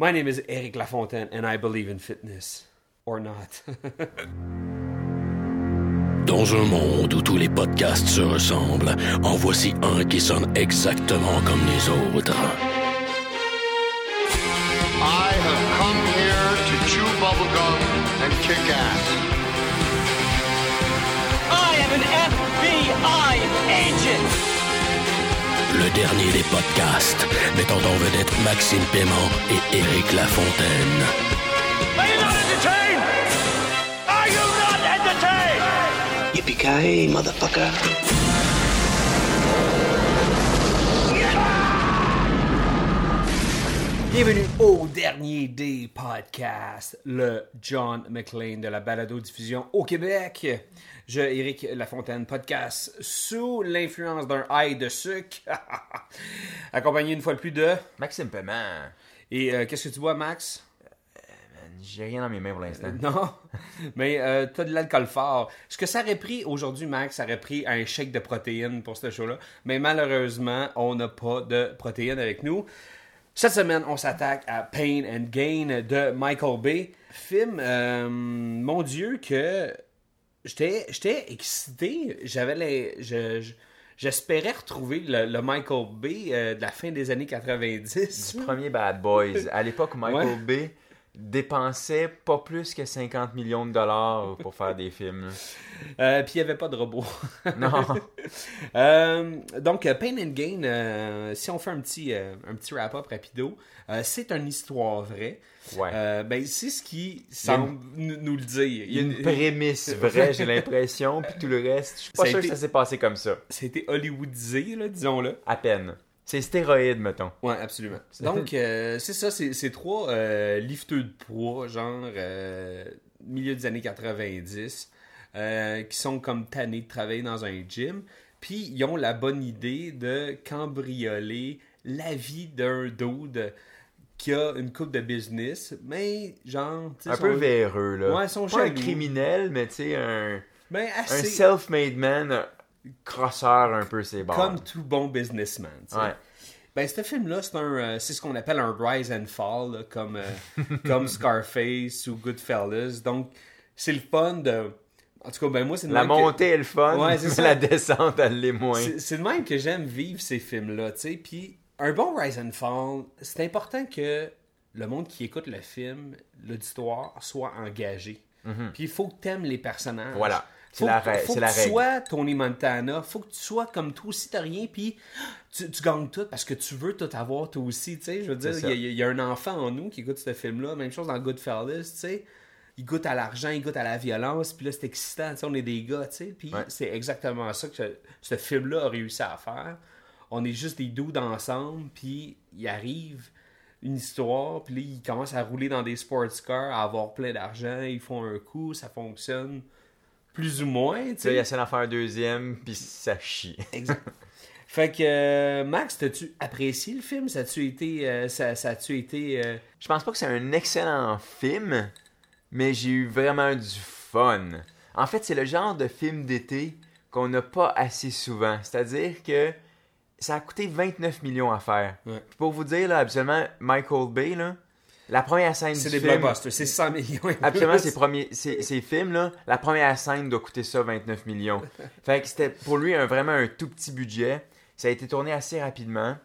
My name is Eric Lafontaine and I believe in fitness. Or not. Dans un monde où tous les podcasts se ressemblent, en voici un qui sonne exactement comme les autres. I have come here to chew bubblegum and kick ass. I am an FBI agent. Le dernier des podcasts, mettant en vedette Maxime Paiement et Éric Lafontaine. Are you not entertained? Are you not entertained? Yippee-ki-yay, motherfucker. Bienvenue au dernier des podcasts, le John McLean de la balado-diffusion au Québec. Je, Éric Lafontaine, podcast sous l'influence d'un high de sucre, accompagné une fois de plus de... Maxime Paiement. Et euh, qu'est-ce que tu bois, Max? J'ai rien dans mes mains pour l'instant. Non, mais euh, t'as de l'alcool fort. Ce que ça aurait pris aujourd'hui, Max, ça aurait pris un shake de protéines pour ce show-là. Mais malheureusement, on n'a pas de protéines avec nous. Cette semaine, on s'attaque à Pain and Gain de Michael Bay. Film, euh, mon Dieu, que j'étais j'étais excité. J'avais les. je- je- J'espérais retrouver le, le Michael Bay euh, de la fin des années 90. Premier Bad Boys. À l'époque, Michael Ouais. Bay dépensait pas plus que 50 millions de dollars pour faire des films. Euh, Puis il n'y avait pas de robot. Non. Euh, donc, euh, Pain and Gain, euh, si on fait un petit, un petit wrap-up rapido, c'est une histoire vraie. Ouais. Ben, c'est ce qui semble nous, nous le dire. Il y a une prémisse vraie, j'ai l'impression, puis tout le reste, je suis pas Ça sûr été- que ça s'est passé comme ça. C'était hollywoodisé, disons-le. À peine. C'est stéroïde, mettons. Ouais, absolument. Donc, euh, c'est ça, c'est trois euh, lifteux de poids, genre euh, milieu des années 90, euh, qui sont comme tannés de travailler dans un gym. Puis, ils ont la bonne idée de cambrioler la vie d'un dude qui a une coupe de business, mais genre... Un peu véreux, là. Ouais, son Pas un criminel, mais tu sais, un, Ben, un self-made man, crosseur un peu ses barres. Comme tout bon businessman. Ouais. Ben, ce film-là, c'est un, euh, c'est ce qu'on appelle un rise and fall, là, comme, euh, comme Scarface ou Goodfellas. Donc, c'est le fun de. En tout cas, ben moi, c'est de La même que- montée est le fun, Ouais, c'est mais ça. la descente, elle l'est moins. C'est de même que j'aime vivre ces films-là, tu sais. Puis, un bon rise and fall, c'est important que le monde qui écoute le film, l'auditoire, soit engagé. Puis, il faut que tu aimes les personnages. Voilà. C'est Faut la que- rè- faut que la tu règle. sois Tony Montana. Faut que tu sois comme toi aussi, t'as rien, puis tu, tu gagnes tout parce que tu veux tout avoir toi aussi, tu sais. Je veux dire, il y, a- il y a un enfant en nous qui écoute ce film-là. Même chose dans Goodfellas, tu sais. Il goûte à l'argent, il goûte à la violence, puis là, c'est excitant, tu sais, on est des gars, tu sais. Puis Ouais. c'est exactement ça que ce, ce film-là a réussi à faire. On est juste des dudes ensemble, puis il arrive une histoire, puis là, ils commencent à rouler dans des sports cars, à avoir plein d'argent, ils font un coup, ça fonctionne plus ou moins, tu sais, il essaie d'en faire un deuxième, puis ça chie. Exact. Fait que, euh, Max, t'as-tu apprécié le film? Ça a-tu été... euh, ça, ça a-tu été... euh, Je pense pas que c'est un excellent film, mais j'ai eu vraiment du fun. En fait, c'est le genre de film d'été qu'on n'a pas assez souvent. C'est-à-dire que ça a coûté 29 millions à faire. Ouais. Pour vous dire, là, habituellement, Michael Bay, là, la première scène C'est des film... blockbusters, c'est 100 millions. Absolument, ces, premiers, ces, ces films-là, la première scène doit coûter ça 29 millions. Fait que c'était pour lui un, vraiment un tout petit budget. Ça a été tourné assez rapidement.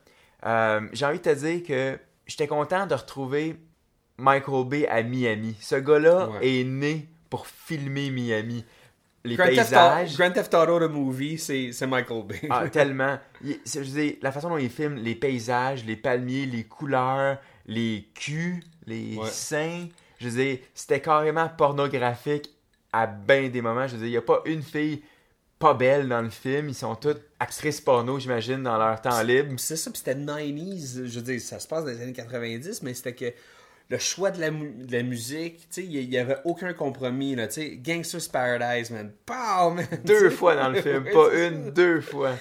Euh, J'ai envie de te dire que j'étais content de retrouver Michael Bay à Miami. Ce gars-là Ouais. est né pour filmer Miami. Les Grand Theft, paysages. Auto, Grand Theft Auto, the movie, c'est Michael Bay. Ah, tellement. Il- je veux dire, la façon dont il filme les paysages, les palmiers, les couleurs, les culs, les Ouais. seins, je veux dire, c'était carrément pornographique à bien des moments. Je veux dire, il n'y a pas une fille pas belle dans le film. Ils sont toutes actrices porno, j'imagine, dans leur temps libre. C'est ça, puis c'était 90s. Je veux dire, ça se passe dans les années 90, mais c'était que le choix de la, mu- de la musique, tu sais, il n'y avait aucun compromis, là, tu sais. Gangster's Paradise, man. Man. Deux fois dans le film, pas une, deux fois.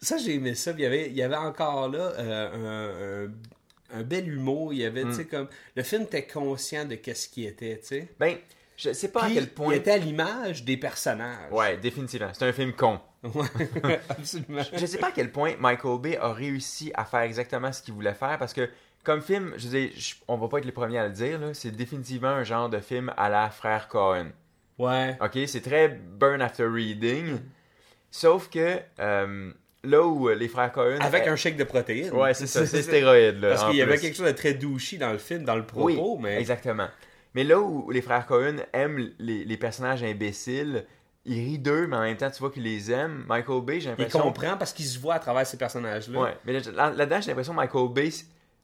Ça, j'ai aimé ça. puis Il y avait, il y avait encore là euh, un, bel humour. Il y avait, tu sais, comme. Le film était conscient de qu'est-ce qui était, tu sais. Ben, je sais pas Puis, à quel point. Il était à l'image des personnages. Ouais, définitivement. C'est un film con. Ouais, absolument. Je sais pas à quel point Michael Bay a réussi à faire exactement ce qu'il voulait faire parce que comme film, je veux dire, je- on va pas être les premiers à le dire, c'est définitivement un genre de film à la frère Cohen. Ouais. Ok, c'est très burn after reading. Sauf que euh, là où euh, les frères Cohen. Avec un shake de protéines. Ouais, c'est ça, c'est stéroïde. Là, Parce qu'il y avait quelque chose de très douchy dans le film, dans le propos, Oui, mais. exactement. Mais là où les frères Cohen aiment les, les personnages imbéciles, ils rient d'eux, mais en même temps, tu vois qu'ils les aiment. Michael Bay, j'ai Il l'impression. comprend parce qu'il se voit à travers ces personnages-là. Ouais, mais là- là-dedans, j'ai l'impression que Michael Bay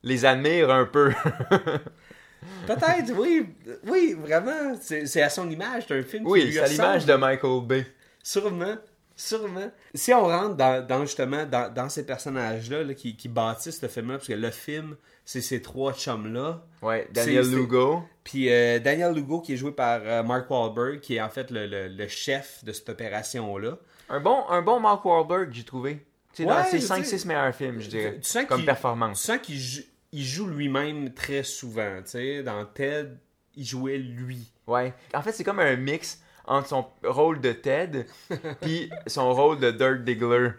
les admire un peu. Peut-être, oui. Oui, vraiment. C'est à son image. C'est un film qui oui, c'est à l'image de Michael Bay. Sûrement. Sûrement. Si on rentre dans, dans, justement dans, dans ces personnages-là là, qui, qui bâtissent ce film-là, parce que le film, c'est ces trois chums-là. Ouais, Daniel C'est- c'est- Lugo. Puis euh, Daniel Lugo, qui est joué par euh, Mark Wahlberg, qui est en fait le, le- le chef de cette opération-là. Un bon, un bon Mark Wahlberg, j'ai trouvé. Tu sais, dans Ouais, ses je 5-6 sais. meilleurs films, je dirais. Tu sens comme performance. Tu sens qu'il joue, lui-même très souvent. tu sais. Dans Ted, il jouait lui. Ouais. En fait, c'est comme un mix entre son rôle de Ted puis son rôle de Dirk Diggler.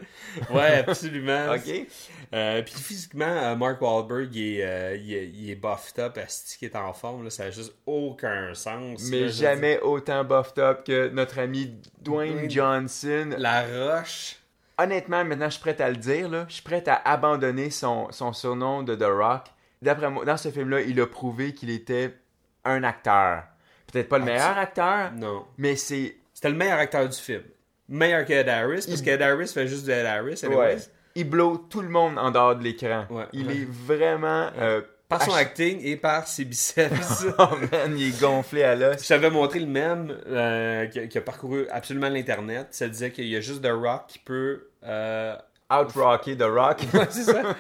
Ouais, absolument. Ok? Euh, puis physiquement, euh, Mark Wahlberg, il est, euh, il est, il est buffed up, asti qui est en forme. Là, ça n'a juste aucun sens. Mais jamais autant buffed up que notre ami Dwayne Johnson. La roche. Honnêtement, maintenant, je suis prêt à le dire. Là. Je suis prêt à abandonner son, son surnom de The Rock. D'après moi, dans ce film-là, il a prouvé qu'il était un acteur. Peut-être pas le Ah, meilleur tu- acteur, Non. mais c'est C'était le meilleur acteur du film. Meilleur que Ed Harris, parce Il- qu'Ed Harris fait juste de Ed Harris. Ouais. anyways. Il blow tout le monde en dehors de l'écran. Ouais. Il Ouais. est vraiment. euh, Par son ach- acting et par ses biceps. Oh man, il est gonflé à l'os. Je t'avais montré le même euh, qui, a, qui a parcouru absolument l'Internet. Ça disait qu'il y a juste The Rock qui peut... euh, Out-rocker The Rock. Ouais, c'est ça.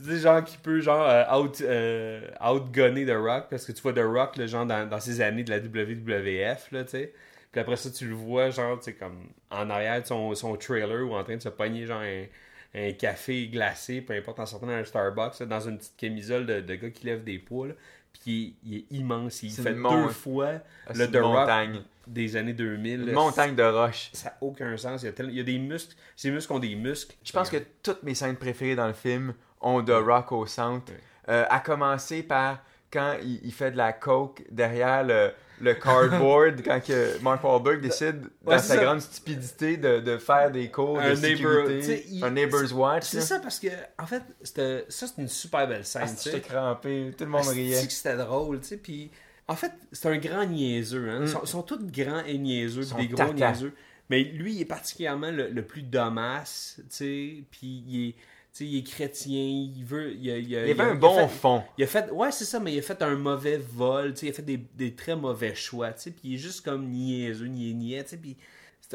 C'est genre qui peut genre out, euh, outgunner The Rock parce que tu vois The Rock le genre dans, dans ses années de la WWF là tu sais. Puis après ça tu le vois genre tu sais comme en arrière de son, son trailer ou en train de se pogner genre un, un café glacé peu importe en sortant d'un Starbucks là, dans une petite camisole de, de gars qui lève des poids là. Puis il, il est immense, il fait mon- deux fois C'est le The Rock montagne. des années 2000. Une là. montagne de roches. Ça n'a aucun sens. Il y, a tel- il y a des muscles. Ces muscles ont des muscles. Je pense que toutes mes scènes préférées dans le film ont The Rock au centre. Euh, à commencer par quand il, il fait de la coke derrière le, le cardboard, quand que Mark Wahlberg décide, dans sa ça. grande stupidité, de, de faire des cours Un de sécurité. il- un neighbor's watch. C'est ça parce que, en fait, ça c'est une super belle scène. Ah, j'étais crampé, tout le monde riait. Asti que c'était drôle, tu sais. Puis, en fait, c'est un grand niaiseux. Hein. Ils, sont, sont tous grands et niaiseux, Mm. Ils des gros tata. niaiseux. Mais lui, il est particulièrement le, le plus domasse, tu sais. Puis, il est, il est chrétien, il veut. Il, a- il a- Il y il a- avait un il a bon fait- fond. Il a fait, ouais, c'est ça, mais il a fait un mauvais vol, il a fait des, des très mauvais choix, puis il est juste comme niaiseux, niais, niais, puis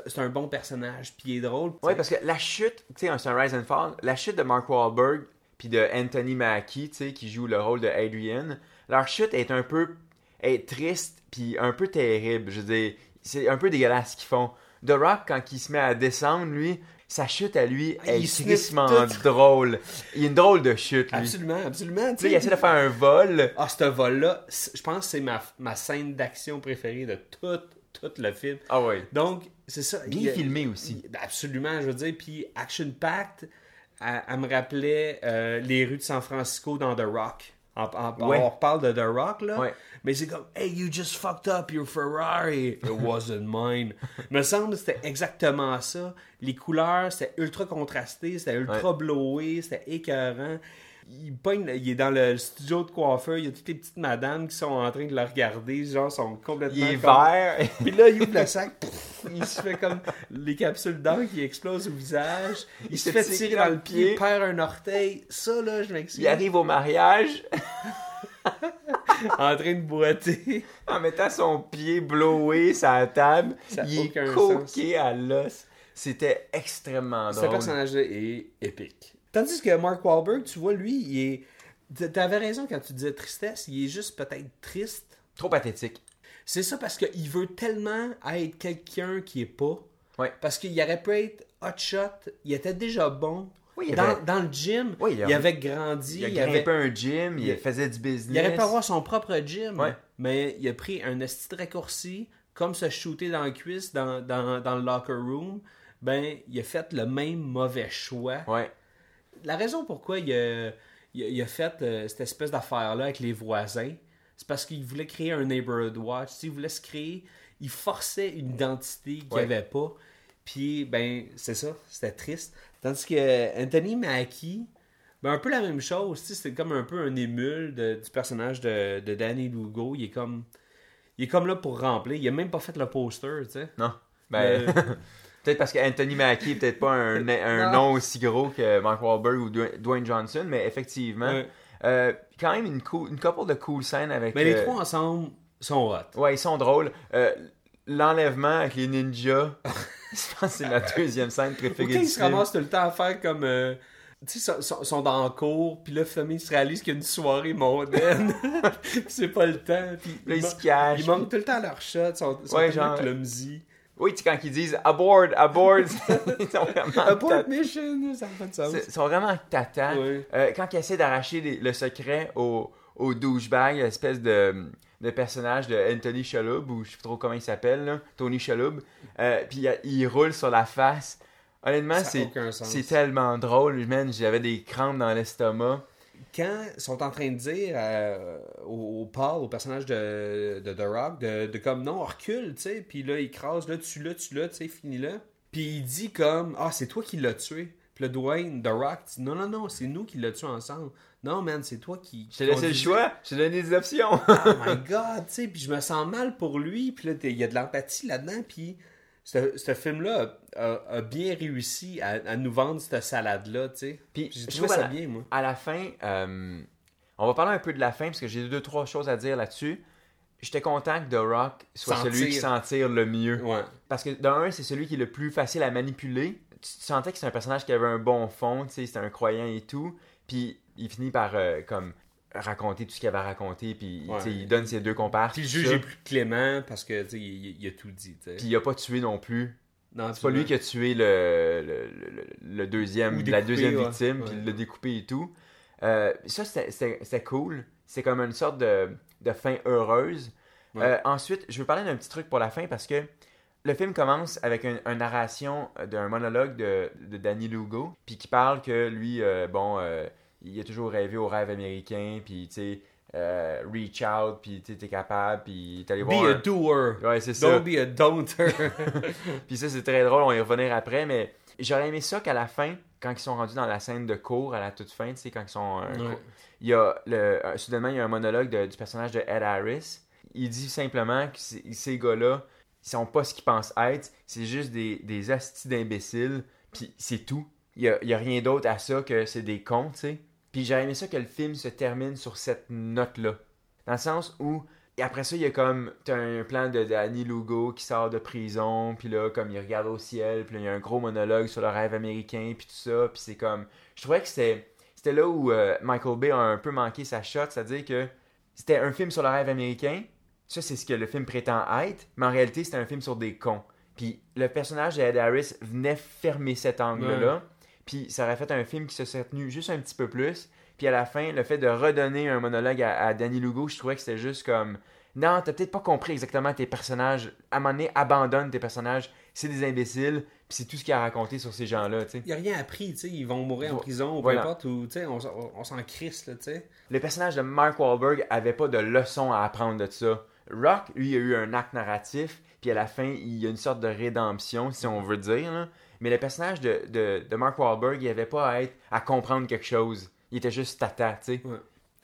c'est un bon personnage, puis il est drôle. sais. parce que la chute, tu sais, c'est un Rise and Fall, la chute de Mark Wahlberg puis de Anthony Mackie, tu sais, qui joue le rôle de Adrian, leur chute est un peu est triste puis un peu terrible. Je veux dire, c'est un peu dégueulasse ce qu'ils font. The Rock, quand il se met à descendre, lui, sa chute à lui Ah, est tristement drôle. Il a une drôle de chute, lui. Absolument, absolument, tu il essaie de faire un vol. Ah, ce vol-là, je pense que c'est ma, ma scène d'action préférée de tout, tout le film. Ah ouais. Donc, c'est ça. Bien y filmé aussi. il- Absolument, je veux dire. Puis Action Pact, elle, elle me rappelait euh, les rues de San Francisco dans The Rock. En- en- Ouais. On reparle de The Rock, là. Ouais. Mais c'est comme, hey, you just fucked up your Ferrari. It wasn't mine. me semble que c'était exactement ça. Les couleurs, c'était ultra contrasté, c'était ultra Ouais. blowé, c'était écœurant. Il, pogne- il est dans le studio de coiffeur, il y a toutes les petites madames qui sont en train de le regarder, genre, sont complètement. Il est comme- vert. puis là, il ouvre le sac, pff, il se fait comme les capsules d'encre qui explosent au visage. Il, se fait tirer dans le pied, perd un orteil. Ça, là, je m'excuse. Il arrive au mariage En train de boiter. en mettant son pied blowé sur la table. Ça il est coqué à l'os. C'était extrêmement Ce drôle. personnage-là est épique. Tandis que Mark Wahlberg, tu vois, lui, il est. T'avais raison quand tu disais tristesse. Il est juste peut-être triste. Trop pathétique. C'est ça parce qu'il veut tellement être quelqu'un qui est pas. Ouais. Parce qu'il aurait pu être hotshot. Il était déjà bon. Oui, il dans, avait- dans le gym, Oui, il il, avait- grandi. Il a il grimpé avait... un gym, il, il- faisait du business. Il aurait pu avoir son propre gym, Ouais. mais il a pris un esti raccourci, comme se shooter dans le cuisse dans, dans, dans le locker room. Ben, il a fait le même mauvais choix. Ouais. La raison pourquoi il a, il, a- il a fait euh, cette espèce d'affaire-là avec les voisins. C'est parce qu'il voulait créer un neighborhood watch. Il voulait se créer. Il forçait une identité qu'il n'y Ouais. avait pas. Puis, ben, c'est ça. C'était triste. Tandis que Anthony Mackie, ben, un peu la même chose. C'était comme un peu un émule de- du personnage de, de Danny Lugo. Il est comme. Il est comme là pour remplir. Il a même pas fait le poster, tu sais. Non. Ben, Euh, peut-être parce qu'Anthony Mackie est peut-être pas un, un nom aussi gros que Mark Wahlberg ou Dwayne Johnson, mais effectivement, Ouais. euh, quand même une, cool, une couple de cool scènes avec. Mais les euh, trois ensemble sont hot. Ouais, ils sont drôles. Euh, L'enlèvement avec les ninjas, je pense que c'est ma deuxième scème préférée ils se ramassent tout le temps à faire comme. tu sais, ils sont, sont dans le cours, puis là, ils se réalisent qu'il y a une soirée mondaine. C'est pas le temps. Puis Là, ils man- se cachent. Ils manquent tout le temps leur shot. Ils sont, sont Ouais, genre- clumsy. Oui, tu sais, quand ils disent aboard, aboard, ils sont vraiment. Tata- mission, ça pas de sens. Ils sont vraiment tata. Euh, quand ils essaient d'arracher les- le secret au, au douchebag, l'espèce de, de personnage de Anthony Shalhoub, ou je sais pas trop comment il s'appelle, Tony Shalhoub, euh, puis il, roule sur la face. Honnêtement, c'est tellement drôle, man. J'avais des crampes dans l'estomac. Quand ils sont en train de dire euh, au, au Paul, au personnage de, de The Rock, de, de comme non, recule, tu sais, puis là, il crase, là, tu l'as, tu l'as, tu sais, finis-le. Puis il dit comme, ah, c'est toi qui l'as tué. Puis le Dwayne, The Rock, dit, non, non, non, c'est nous qui l'as tué ensemble. Non, man, c'est toi qui. Je t'ai laissé le choix, je t'ai donné des options. oh my god, tu sais, puis je me sens mal pour lui, puis là, il y a de l'empathie là-dedans, puis ce, ce film-là a, a- a bien réussi à, à nous vendre cette salade-là, tu sais. Puis je trouve ça la- bien, moi. À la fin, euh, on va parler un peu de la fin parce que j'ai deux, trois choses à dire là-dessus. J'étais content que The Rock soit celui qui s'en tire le mieux. Ouais. Parce que d'un, un, c'est celui qui est le plus facile à manipuler. Tu tu sentais que c'est un personnage qui avait un bon fond, tu sais, c'était un croyant et tout. Puis il finit par euh, comme raconter tout ce qu'il avait raconté, puis Ouais. il donne ses deux comparses. Puis le juge est plus clément parce que, il, il a tout dit. Puis il a pas tué non plus. Non, C'est pas lui qui a tué le, le, le- le deuxième, la deuxième ouais. victime, puis l'a découpé et tout. Euh, ça, c'était cool. C'est comme une sorte de, de fin heureuse. Euh, ensuite, je veux parler d'un petit truc pour la fin parce que le film commence avec un- une narration d'un monologue de, de Danny Lugo, puis qui parle que lui, euh, bon, euh, il a toujours rêvé au rêve américain, puis tu sais, euh, reach out, puis tu t'es capable, puis est allé Be voir. a un- doer. Ouais, c'est ça. Don't be a don'ter. Puis ça, c'est très drôle, on va y revenir après, mais j'aurais aimé ça qu'à la fin, quand ils sont rendus dans la scène de cours, à la toute fin, tu sais, quand ils sont. euh, Ouais. il y a le, euh, soudainement, il y a un monologue de- du personnage de Ed Harris. Il dit simplement que ces, ces gars-là, ils sont pas ce qu'ils pensent être, c'est juste des, des astis d'imbéciles, puis c'est tout. Il y a, il y a rien d'autre à ça que c'est des cons, tu sais. Puis j'aurais aimé ça que le film se termine sur cette note-là. Dans le sens où, après ça, il y a comme, t'as un plan de Danny Lugo qui sort de prison, puis là, comme il regarde au ciel, puis là, il y a un gros monologue sur le rêve américain, puis tout ça, puis c'est comme, je trouvais que c'était, là où euh, Michael Bay a un peu manqué sa shot, c'est-à-dire que c'était un film sur le rêve américain, ça c'est ce que le film prétend être, mais en réalité c'était un film sur des cons. Puis le personnage d'Ed Harris venait fermer cet angle-là, puis ça aurait fait un film qui se serait tenu juste un petit peu plus, puis à la fin, le fait de redonner un monologue à, à Danny Lugo, je trouvais que c'était juste comme. Non, t'as peut-être pas compris exactement tes personnages. À un moment donné, abandonne tes personnages. C'est des imbéciles, puis c'est tout ce qu'il a raconté sur ces gens-là. Il n'y a rien appris, sais. Ils vont mourir en prison, ou peu voilà. importe, ou, on, s'en- on s'en crisse, là, tu sais. Le personnage de Mark Wahlberg avait pas de leçon à apprendre de ça. Rock, lui, a eu un acte narratif, puis à la fin, il y a une sorte de rédemption, si on veut dire. Mais le personnage de, Mark Wahlberg, il avait pas à être à comprendre quelque chose. Il était juste tata, tu sais.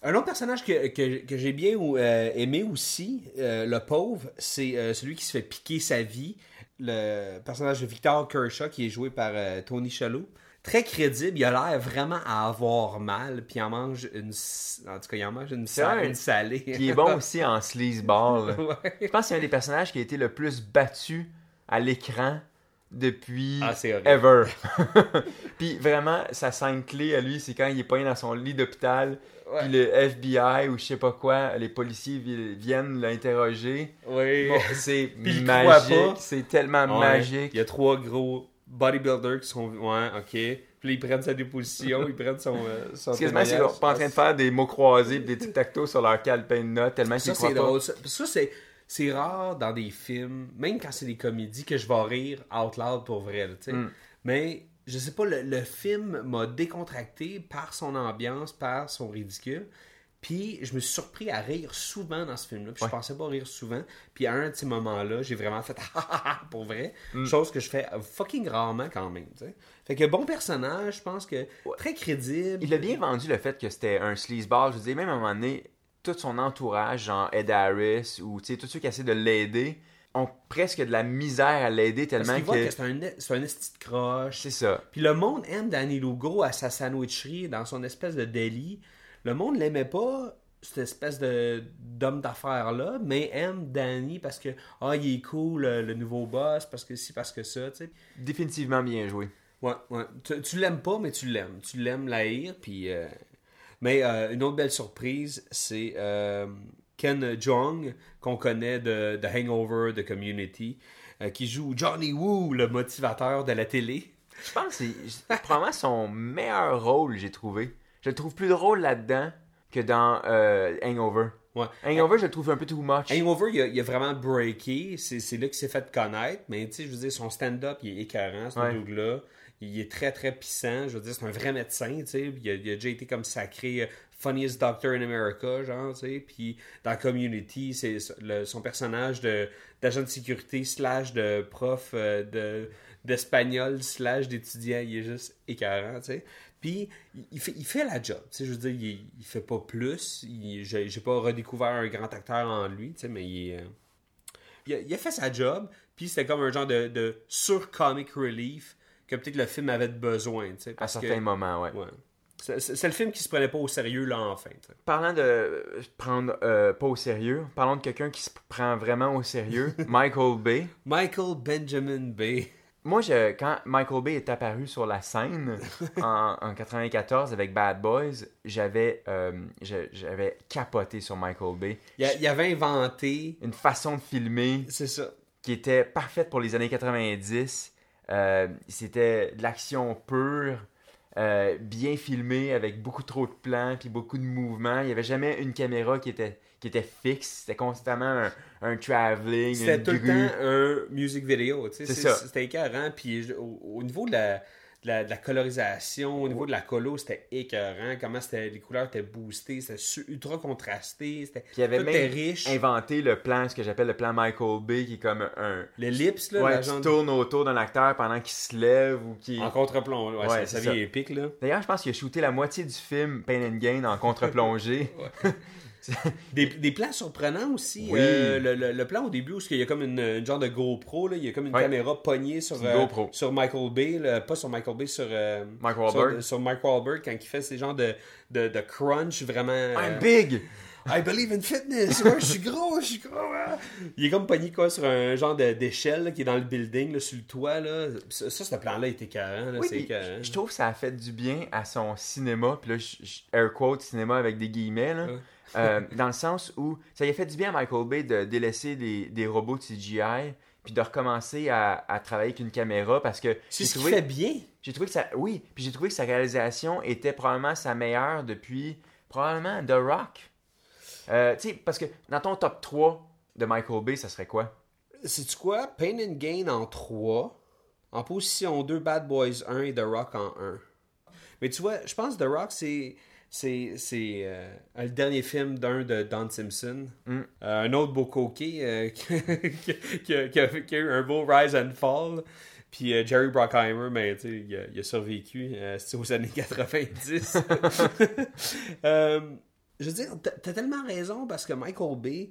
Un autre personnage que, j'ai bien euh, aimé aussi, euh, le pauvre, c'est euh, celui qui se fait piquer sa vie. Le personnage de Victor Kershaw, qui est joué par Tony Shalhoub. Très crédible, il a l'air vraiment à avoir mal, puis il en mange une... En tout cas, il en mange une, un- salée. Qui est bon aussi en sleazeball. Ouais. Je pense que c'est un des personnages qui a été le plus battu à l'écran depuis Ah, ever. Puis vraiment, sa scène clé à lui, c'est quand il est pas dans son lit d'hôpital, puis le FBI ou je sais pas quoi, les policiers vi- viennent l'interroger. Oui. Bon, c'est magique, c'est tellement Ouais. magique. Il y a trois gros bodybuilders qui sont. Ouais, ok. Puis ils prennent sa déposition, ils prennent son. Euh, son C'est témoignage. pas en train de faire des mots croisés pis des tic-tac-toe sur leur calepin de notes tellement qu'ils croient c'est pas. drôle. Ça, c'est. C'est rare dans des films, même quand c'est des comédies, que je vais rire out loud pour vrai. là, tu sais. Mm. Mais je sais pas, le, le film m'a décontracté par son ambiance, par son ridicule. Puis je me suis surpris à rire souvent dans ce film-là. Puis Ouais. je pensais pas rire souvent. Puis à un de ces moments-là, j'ai vraiment fait ah, ah, ah pour vrai. Mm. Chose que je fais fucking rarement quand même. Fait que bon personnage, je pense que très crédible. Il a bien vendu le fait que c'était un sleazeball. Je veux dire, même à un moment donné, tout son entourage, genre Ed Harris ou tous ceux qui essaient de l'aider, ont presque de la misère à l'aider Parce tellement qu'il voit que. que c'est un, c'est un esti de croche. C'est ça. Puis le monde aime Danny Lugo à sa sandwicherie, dans son espèce de délit. Le monde l'aimait pas, cette espèce de d'homme d'affaires-là, mais aime Danny parce que, ah, il est cool, le, le nouveau boss, parce que si, parce que ça, tu sais. Définitivement bien joué. Ouais, ouais. Tu, tu l'aimes pas, mais tu l'aimes. Tu l'aimes l'haïr, puis... euh, Mais euh, une autre belle surprise, c'est euh, Ken Jeong, qu'on connaît de, de Hangover, de Community, qui joue Johnny Woo, le motivateur de la télé. Je pense que c'est probablement son meilleur rôle, j'ai trouvé. Je le trouve plus drôle là-dedans que dans euh, Hangover. Ouais. Hangover, je le trouve un peu too much. Hangover, il a, il a vraiment breaké. C'est là qu'il s'est fait connaître. Mais tu sais, je veux dire, son stand-up, il est écœurant, ce Ouais. dude-là. Il est très, très puissant. Je veux dire, c'est un vrai médecin, tu sais. Il a, il a déjà été comme sacré euh, Funniest Doctor in America, genre, tu sais. Puis dans Community, c'est son personnage de- d'agent de, sécurité slash de prof euh, de d'espagnol slash d'étudiant, il est juste écœurant, tu sais. Puis il- fait, il fait la job, tu sais, je veux dire, il, il fait pas plus. J'ai pas redécouvert un grand acteur en lui, tu sais, mais il euh, il a, il a fait sa job, puis c'était comme un genre de, de sur-comic relief que peut-être le film avait besoin, à certains que- moments, ouais. Ouais. C'est le film qui se prenait pas au sérieux, là, enfin. tu sais. Parlant de euh, prendre euh, pas au sérieux, parlons de quelqu'un qui se prend vraiment au sérieux, Michael Bay. Michael Benjamin Bay. Moi, je, quand Michael Bay est apparu sur la scène en, en 94 avec Bad Boys, j'avais euh, j'avais capoté sur Michael Bay. Il, a- il avait inventé... Une façon de filmer C'est ça. qui était parfaite pour les années 90. Euh, C'était de l'action pure, euh, bien filmé, avec beaucoup trop de plans puis beaucoup de mouvements. Il n'y avait jamais une caméra qui était, qui était fixe. C'était constamment un, un travelling, C'était tout le temps un music video, tu sais. C'est ça. C'était écœurant, puis au, au niveau de la, de la, de la colorisation, au niveau de la colo, c'était écœurant. Comment c'était, les couleurs étaient boostées, c'était ultra contrasté, c'était, Puis il avait tout même riche. inventé le plan, ce que j'appelle le plan Michael Bay, qui est comme un... L'ellipse, là, Ouais, qui genre tourne autour d'un acteur pendant qu'il se lève ou qui... en contre-plomb. Ouais, Ouais, ça, c'est ça vient ça. épique, là. D'ailleurs, je pense qu'il a shooté la moitié du film Pain and Gain en contre-plongée. Des, des plans surprenants aussi. Oui. Euh, le, le- le plan au début où il y a comme une, une genre de GoPro, là, il y a comme une caméra pognée sur, euh, GoPro. sur Michael Bay, là, pas sur Michael Bay, sur, euh, Mike sur, Wahlberg. sur Mike Wahlberg quand il fait ces genres de, de, de crunch vraiment. euh, I'm big! I believe in fitness. Ouais, je suis gros, je suis gros. hein. Il est comme pogné quoi sur un genre d'échelle qui est dans le building, là, sur le toit. Là. Ça, ça, ce plan-là était carré. Oui, je, je trouve que ça a fait du bien à son cinéma. Puis là, je, je- air quote cinéma avec des guillemets. là. Ouais. Euh, dans le sens où ça y a fait du bien à Michael Bay de délaisser des, des robots de CGI puis de recommencer à, à travailler avec une caméra parce que C'est ce trouvé, fait bien. j'ai trouvé que ça oui puis j'ai trouvé que sa réalisation était probablement sa meilleure depuis probablement The Rock Euh, tu sais parce que dans ton top 3 de Michael Bay ça serait quoi? C'est-tu quoi? Pain and Gain en 3. En position 2, Bad Boys 1 et The Rock en 1. Mais tu vois, je pense The Rock, c'est. C'est c'est, euh, le dernier film d'un de Don Simpson. Mm. Euh, un autre beau coquet euh, qui, qui a, qui a- qui a eu un beau rise and fall. Puis euh, Jerry tu sais, il, a- il a survécu euh, c'est aux années 90. Euh, je veux dire, t'as tellement raison parce que Michael Bay,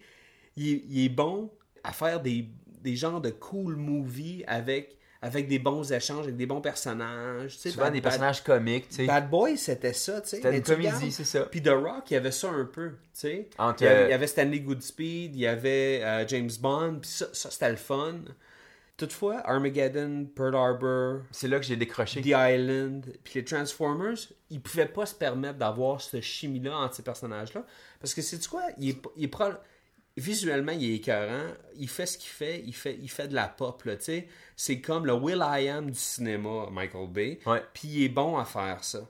il, est- il est bon à faire des, des genres de cool movies avec, avec des bons échanges, avec des bons personnages. tu souvent Bad- des personnages comiques tu sais Bad Boy, c'était ça, tu sais. C'était une tu comédie, c'est ça. Puis The Rock, il y avait ça un peu, tu sais. Entre, Il y avait, euh, il y avait Stanley Goodspeed, il y avait euh, James Bond, puis ça, ça c'était le fun. Toutefois, Armageddon, Pearl Harbor, c'est là que j'ai décroché The Island, puis les Transformers, ils pouvaient pas se permettre d'avoir cette chimie-là entre ces personnages-là. Parce que c'est quoi? Il est, il est Visuellement, il est écœurant. Il fait ce qu'il fait. Il fait, il fait de la pop, tu sais. C'est comme le Will I Am du cinéma, Michael Bay. Puis il est bon à faire ça.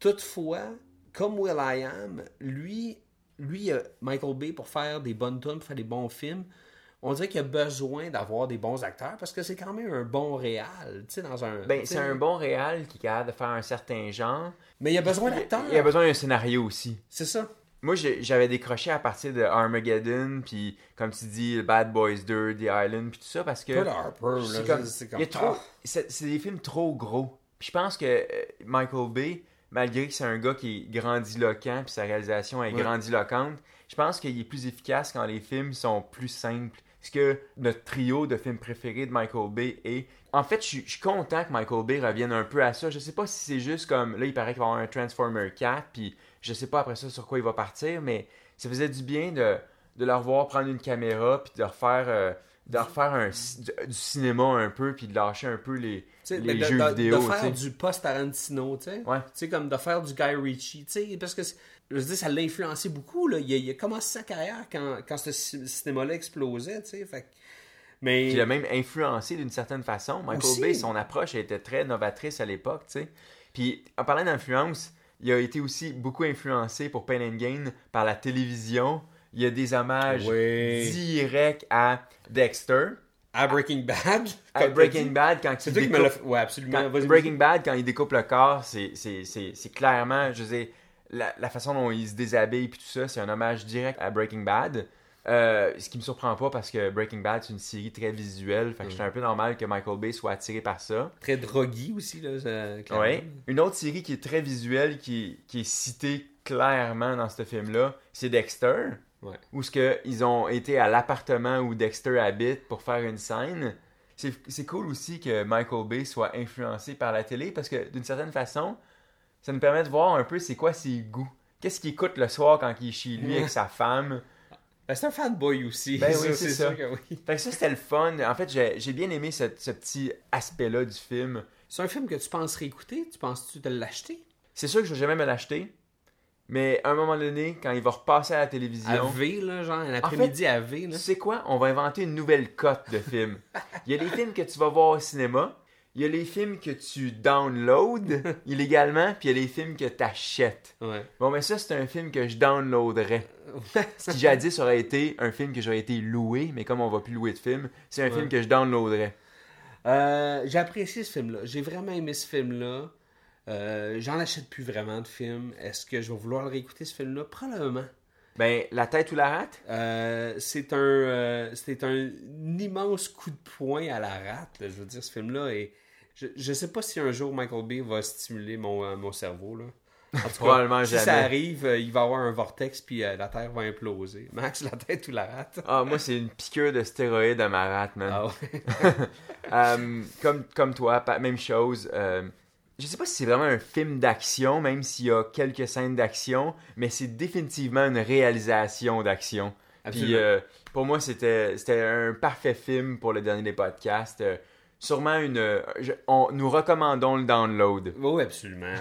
Toutefois, comme Will I Am, lui, lui Michael Bay, pour faire des bonnes tunes, pour faire des bons films, on dirait qu'il a besoin d'avoir des bons acteurs parce que c'est quand même un bon réal, tu sais, dans un... Ben, c'est un bon réal qui est capable de faire un certain genre. Mais il a besoin d'acteurs. Il a besoin d'un scénario aussi. C'est ça. Moi, j'avais décroché à partir de Armageddon, puis comme tu dis, Bad Boys 2, The Island, puis tout ça, parce que c'est comme, comme- Ah. c'est c'est des films trop gros. Puis je pense que euh, Michael Bay, malgré que c'est un gars qui est grandiloquent, puis sa réalisation est Ouais. grandiloquente, je pense qu'il est plus efficace quand les films sont plus simples. Ce que notre trio de films préférés de Michael Bay est. En fait, je suis- je suis content que Michael Bay revienne un peu à ça. Je sais pas si c'est juste comme. Là, il paraît qu'il va y avoir un Transformer 4, puis je sais pas après ça sur quoi il va partir, mais ça faisait du bien de, de leur voir prendre une caméra, puis de refaire. euh, de refaire un, du, du cinéma un peu, puis de lâcher un peu les, les de, jeux de- vidéo. de faire du post-Tarantino, tu sais. Ouais. Tu sais, comme de faire du Guy Ritchie, tu sais, parce que, je veux dire, ça l'a influencé beaucoup, là. Il a, il a commencé sa carrière quand, quand ce ci- cinéma-là explosait, tu sais, fait Mais... Puis il a même influencé d'une certaine façon. Michael Aussi. Bay, son approche était très novatrice à l'époque, tu sais. Puis en parlant d'influence, il a été aussi beaucoup influencé pour Pain and Gain par la télévision. Il y a des hommages Oui. directs à Dexter, À Breaking Bad. à Breaking. Bad quand il me découpe- fait. Ouais, absolument. quand- Breaking Bad, quand il découpe le corps, c'est, clairement, je dire, la, la façon dont il se déshabille et tout ça, c'est un hommage direct à Breaking Bad. Euh, ce qui me surprend pas parce que Breaking Bad, c'est une série très visuelle. Fait que Mm. un peu vas-y. que Michael Bay soit attiré par ça. Très drogué aussi, là. ça. Ouais. Une autre série qui est très visuelle, qui, qui est citée clairement dans ce film-là, c'est Dexter. Ouais. Où ce que ils ont été à l'appartement où Dexter habite pour faire une scène. C'est cool aussi que Michael Bay soit influencé par la télé parce que d'une certaine façon, ça nous permet de voir un peu c'est quoi ses goûts. Qu'est-ce qu'il écoute le soir quand il est chez lui avec sa femme? Ben, c'est un fanboy aussi. Ben oui, c'est ça. sûr que oui. Fait que ça, c'était le fun. En fait, j'ai bien aimé ce, ce petit aspect-là du film. C'est un film que tu penses réécouter? Tu penses-tu de l'acheter? C'est sûr que je vais jamais me l'acheter. Mais à un moment donné, quand il va repasser à la À télévision, V, là, genre, un après-midi à V, tu là. sais quoi? On va inventer une nouvelle cote de films. Il y a les films que tu vas voir au cinéma. Il y a les films que tu downloads illégalement. Puis il y a les films que tu achètes. Ouais. Bon, mais ça, c'est un film que je downloaderais. Ce qui jadis aurait été un film que j'aurais été loué. Mais comme on va plus louer de films, c'est un Ouais. film que je downloaderais. Euh, j'ai apprécié ce film-là. J'ai vraiment aimé ce film-là. Euh, J'en achète plus vraiment de films. Est-ce que je vais vouloir le réécouter, ce film-là? Probablement. Ben, La tête ou la rate? Euh, c'est un, euh, un immense coup de poing à la rate. là. Je veux dire, ce film-là est. Je, je sais pas si un jour Michael Bay va stimuler mon, euh, mon cerveau. Là. En tout cas, Probablement si ça arrive, euh, il va y avoir un vortex puis euh, la Terre va imploser. Max, la tête ou la rate? Ah, moi, c'est une piqûre de stéroïdes à ma rate, man. Ah ouais. Comme, comme toi, même chose. euh, je sais pas si c'est vraiment un film d'action, même s'il y a quelques scènes d'action, mais c'est définitivement une réalisation d'action. Puis euh, pour moi, c'était c'était un parfait film pour le dernier des podcasts. Euh, sûrement une. euh, je- on, nous recommandons le download. Oui, absolument.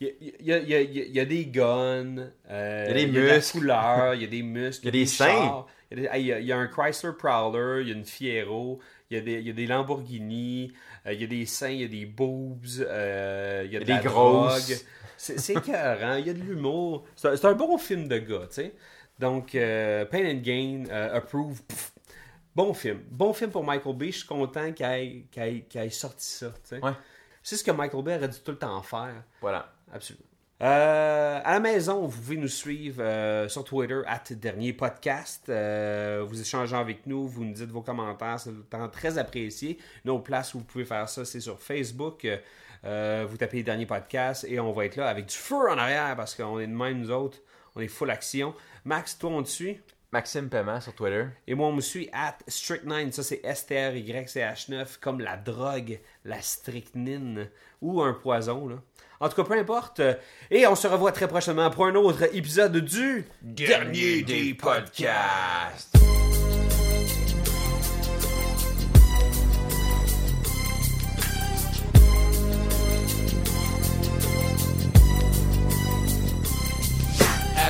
Il y a, il y a- il y a- il y a- il y a des guns, euh, Il y a des de la muscles. couleur, il y a des muscles, Il y a des seins. Il y a, des- il il y un Chrysler Prowler, il y a une Fiero, il y a des, il y a des Lamborghini, euh, il y a des seins, il y a des boobs, euh, il y a de Il y a la des grosses. C'est écœurant, il y a de l'humour. C'est un, bon film de gars, tu sais. Donc, euh, Pain and Gain, euh, approve. Pff, bon film. Bon film pour Michael Bay. Je suis content qu'il ait, sorti ça. Ouais. C'est ce que Michael Bay aurait dû tout le temps faire. Voilà. Absolument. Euh, à la maison, vous pouvez nous suivre euh, sur Twitter, at Dernier Podcast. Euh, vous échangez avec nous, vous nous dites vos commentaires, c'est temps très apprécié. Une autre place où vous pouvez faire ça, c'est sur Facebook. Vous tapez Dernier Podcast et on va être là avec du feu en arrière parce qu'on est de même, nous autres. On est full action. Max, toi, on te suit? Maxime Paiement sur Twitter. Et moi, on me suit at Strychnine. Ça, c'est S-T-R-Y-C-H-9, comme la drogue, la strychnine, ou un poison, là. En tout cas, peu importe. Et on se revoit très prochainement pour un autre épisode du Dernier des podcasts.